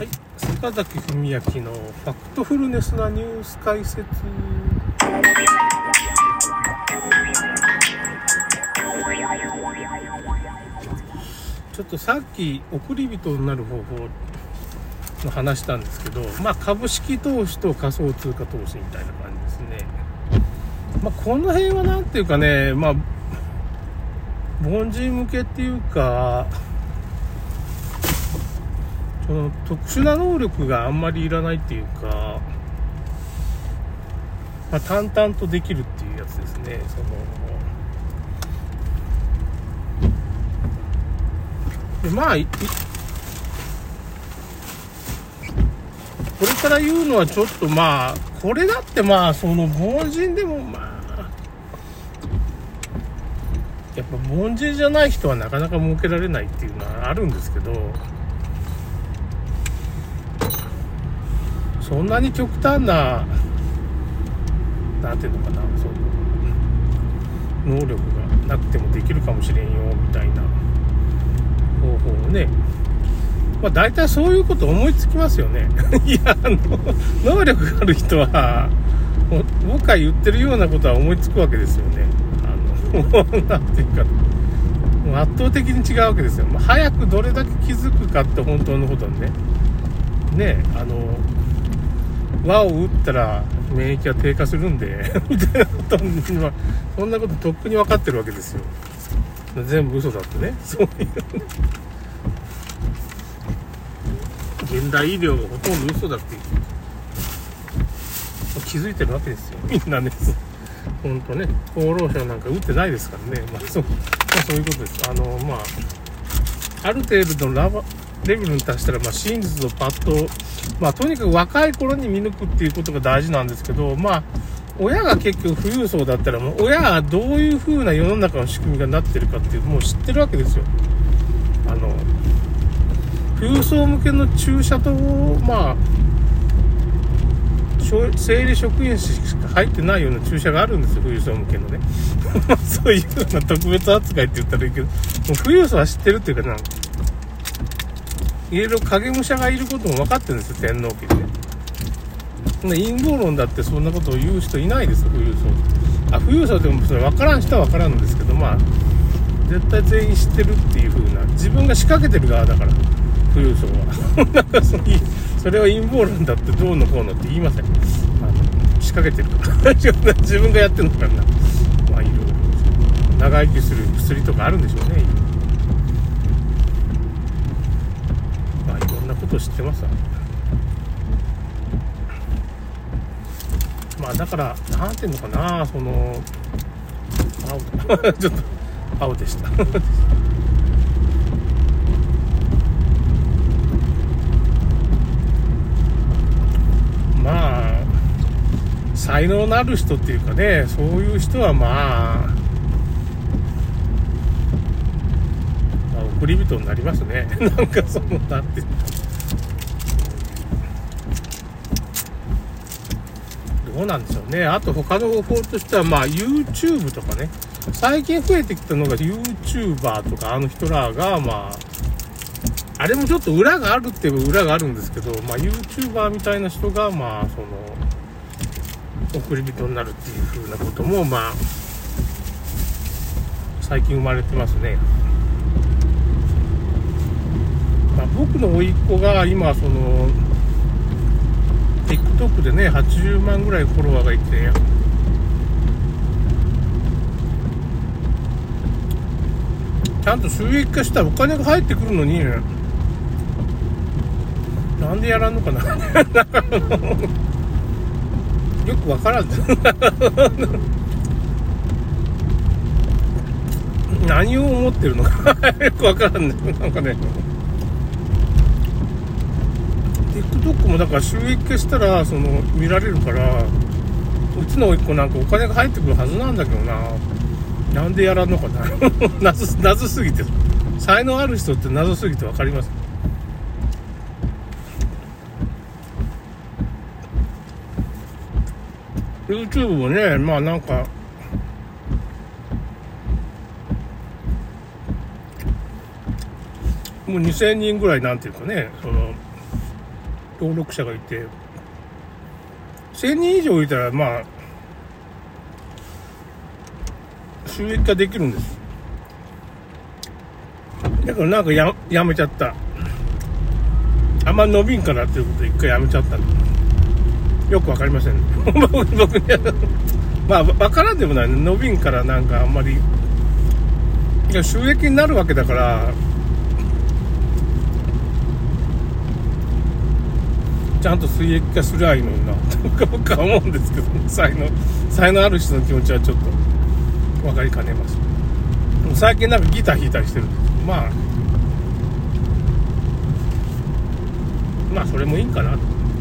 はい、坂崎文明のファクトフルネスなニュース解説。ちょっとさっき送り人になる方法の話したんですけど、まあ株式投資と仮想通貨投資みたいな感じですね。まあこの辺はなんていうかね、まあ凡人向けっていうか、その特殊な能力があんまりいらないっていうか、まあ、淡々とできるっていうやつですね。そのでまあこれから言うのはちょっとまあこれだってまあその凡人でもまあやっぱ凡人じゃない人はなかなか儲けられないっていうのはあるんですけどそんなに極端ななんていうのかなその能力がなくてもできるかもしれんよみたいな方法をね。まあ大体そういうこと思いつきますよね。いやあの能力がある人は僕が言ってるようなことは思いつくわけですよね。あの なんていうか圧倒的に違うわけですよ、まあ、早くどれだけ気づくかって本当のことにね。ねあの輪を打ったら免疫が低下するんでみたいなことはそんなこととっくに分かってるわけですよ。全部嘘だってね。そういう。現代医療がほとんど嘘だって気づいてるわけですよ。みんなね。本当ね。厚労省なんか打ってないですからね。まあそう,、まあ、そういうことです。あのまあある程度のラバレベルに達したら、まあ、真実をパッと、まあ、とにかく若い頃に見抜くっていうことが大事なんですけど、まあ、親が結局富裕層だったら、もう親がどういう風な世の中の仕組みがなってるかっていう、もう知ってるわけですよ。あの、富裕層向けの注射と、まあ、生理職員しか入ってないような注射があるんですよ、富裕層向けのね。そういう風な特別扱いって言ったらいいけど、もう富裕層は知ってるっていうかなんか、いろいろ影武者がいることも分かってるんですよ、天皇家で。陰謀論だってそんなことを言う人いないですよ、富裕層。あ、富裕層でもそれ分からん人は分からんのですけど、まあ、絶対全員知ってるっていう風な、自分が仕掛けてる側だから、富裕層は。なんかそそれは陰謀論だってどうのこうのって言いません。あの仕掛けてるから。自分がやってるのかな。まあ、いろいろ。長生きする薬とかあるんでしょうね、まあ、いろんなこと知ってますわ。まあだから何ていうのかなその青。ちょっと青でした。まあ才能のある人っていうかねそういう人はまあ、まあ、送り人になりますね。なんかそのなんていうのどうなんでしょうね。あと他の方法としては、まあ YouTube とかね。最近増えてきたのが YouTuber とかあの人らが、まあ、あれもちょっと裏があるって言えば裏があるんですけど、まあ YouTuber みたいな人が、まあその、送り人になるっていう風なことも、まあ、最近生まれてますね。まあ、僕の甥っ子が今、その、TikTok でね80万ぐらいフォロワーがいて。ちゃんと収益化したらお金が入ってくるのに。なんでやらんのかな。よくわからん。何を思ってるのか。よくわからんね。なんかね TikTok もだから収益化したらその見られるからうちの甥っ子なんかお金が入ってくるはずなんだけどな。なんでやらんのかな。謎謎すぎて才能ある人って謎すぎて分かります YouTube もねまあなんかもう2000人ぐらいなんていうかねその登録者がいて、1000人以上いたら、まあ、収益化できるんです。だからなんかややめちゃった。あんま伸びんからっていうことで一回やめちゃったよくわかりません、僕にまあわからんでもないね。伸びんからなんかあんまり。いや収益になるわけだからちゃんと水液化すりゃいいのになと僕は思うんですけど才能才能ある人の気持ちはちょっと分かりかねます。最近なんかギター弾いたりしてる。んですまあまあそれもいいんかな。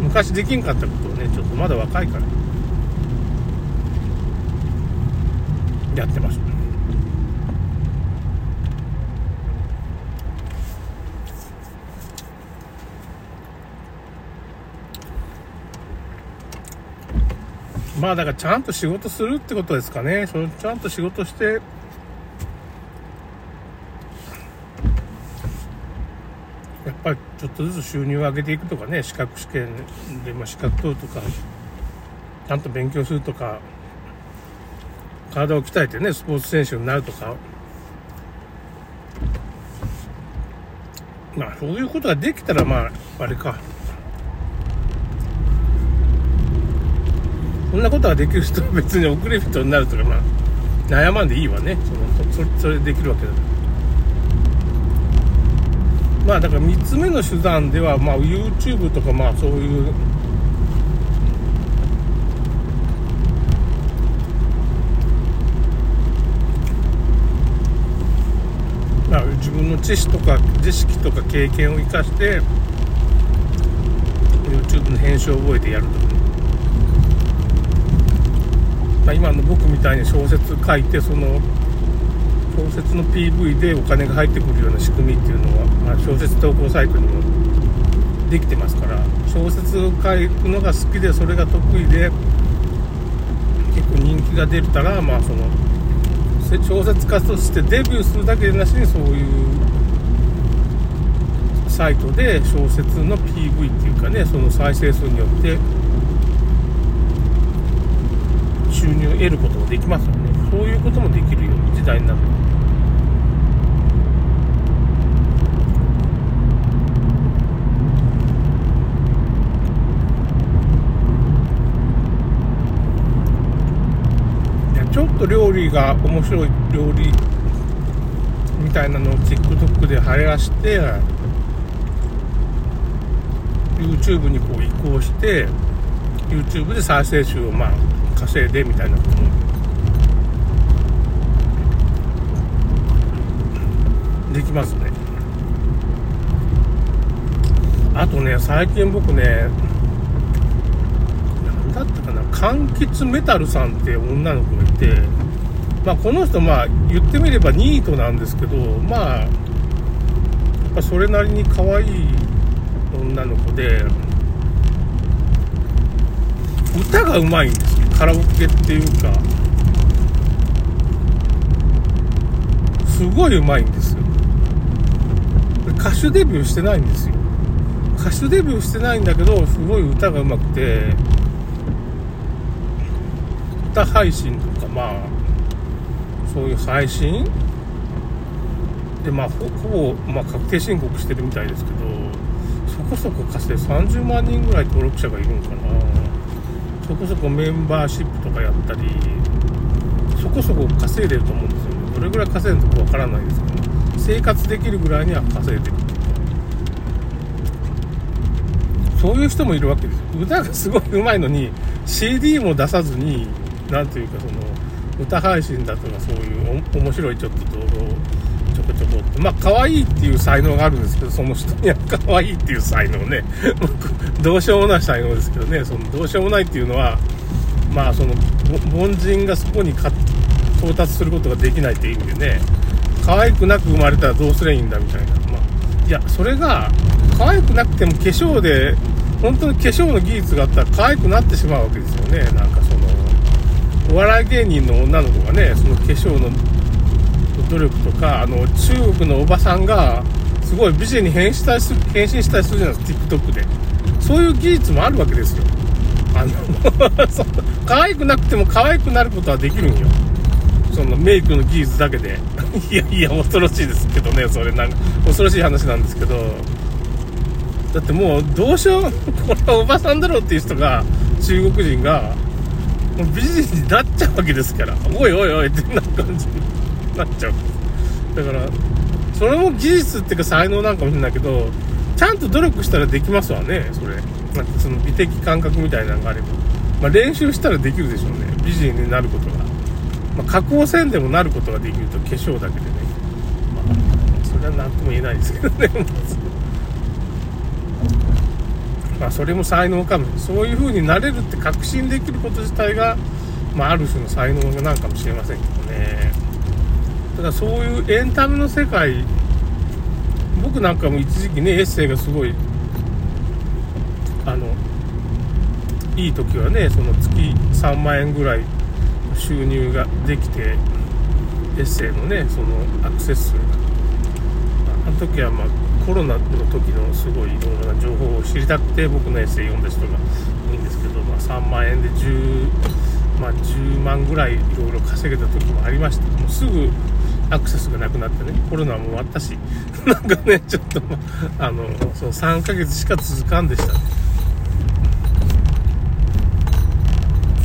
昔できんかったことをねちょっとまだ若いから。やってます。まあだからちゃんと仕事するってことですかね。そのちゃんと仕事して、やっぱりちょっとずつ収入を上げていくとかね、資格試験で、まあ、資格取るとか、ちゃんと勉強するとか、体を鍛えてね、スポーツ選手になるとか、まあそういうことができたら、まあ、あれか。そんなことができる人は別に遅れ人になるとか、まあ、悩まんでいいわね。そのそそれできるわけだから。まあだから3つ目の手段では、まあ YouTube とかまあそういう、まあ自分の知識とか、知識とか経験を生かして、YouTube の編集を覚えてやるとか。まあ、今の僕みたいに小説書いてその小説の PV でお金が入ってくるような仕組みっていうのは、まあ、小説投稿サイトにもできてますから小説を書くのが好きでそれが得意で結構人気が出たらまあその小説家としてデビューするだけでなしにそういうサイトで小説の PV っていうかねその再生数によって収入を得ることもできますよね。そういうこともできるような時代になる。ちょっと料理が面白い料理みたいなのを TikTok で流行して YouTube にこう移行して YouTube で再生数をまあ稼いでみたいなこともできますね。あとね最近僕ね何だったかな柑橘メタルさんって女の子がいてまあこの人まあ言ってみればニートなんですけどまあやっぱそれなりに可愛い女の子で歌がうまいんですカラオケっていうかすごいうまいんですよ。歌手デビューしてないんですよ。歌手デビューしてないんだけどすごい歌がうまくて歌配信とかまあそういう配信？でまあほぼ、まあ、確定申告してるみたいですけどそこそこ稼いで30万人ぐらい登録者がいるんかな。そこそこメンバーシップとかやったりそこそこ稼いでると思うんですよ。ねどれぐらい稼いでるのかわからないですけど生活できるぐらいには稼いでるそういう人もいるわけですよ。歌がすごい上手いのに CD も出さずに何ていうかその歌配信だとかそういう面白いちょっと動画をちょこちょこって。まあ可愛いっていう才能があるんですけどその人には可愛いっていう才能ね。どうしようもない才能ですけどね。そのどうしようもないっていうのはまあその凡人がそこに到達することができないっていう意味でね。可愛くなく生まれたらどうすりゃいいんだみたいな。まあいやそれが可愛くなくても化粧で本当に化粧の技術があったら可愛くなってしまうわけですよね。なんかそのお笑い芸人の女の子がねその化粧の努力とかあの中国のおばさんがすごい美人に変身したりする変身したりするじゃないですか TikTok で。そういう技術もあるわけですよ。あの 可愛くなくても可愛くなることはできるんよ。そのメイクの技術だけで。いやいや恐ろしいですけどねそれなんか恐ろしい話なんですけど。だってもうどうしよう これはおばさんだろうっていう人が中国人が美人になっちゃうわけですから。おいおいおいってな感じ。になっちゃう。だからそれも技術っていうか才能なんかもしれないけどちゃんと努力したらできますわねそれ。なんかその美的感覚みたいなのがあれば、まあ、練習したらできるでしょうね美人になることが。まあ、加工せんでもなることができると化粧だけでね、まあ、それは何とも言えないですけどね まあそれも才能かも。そういう風になれるって確信できること自体が、まあ、ある種の才能なんかもしれませんけどね。ただそういうエンタメの世界僕なんかも一時期ねエッセイがすごいあのいい時はねその月3万円ぐらい収入ができてエッセイのねそのアクセス数が。あの時はまあコロナの時のすごいいろいろな情報を知りたくて僕のエッセイ読んだ人が多いんですけど、まあ、3万円で10、まあ、10万ぐらいいろいろ稼げた時もありました。もうすぐアクセスがなくなってねコロナも終わったし なんかねちょっと、あのその3ヶ月しか続かんでした。ね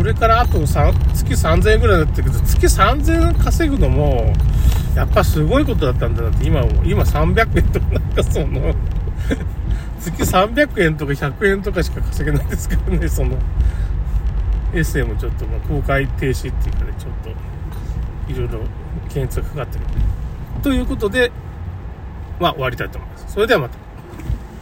それからあと3月3000円ぐらいだったけど、月3000円稼ぐのも、やっぱすごいことだったんだなって、今も、今300円とかなんかその 月300円とか100円とかしか稼げないですからね、その、エッセイもちょっと、ま公開停止っていうかね、ちょっと、いろいろ検閲がかかってる。ということで、まあ終わりたいと思います。それではまた。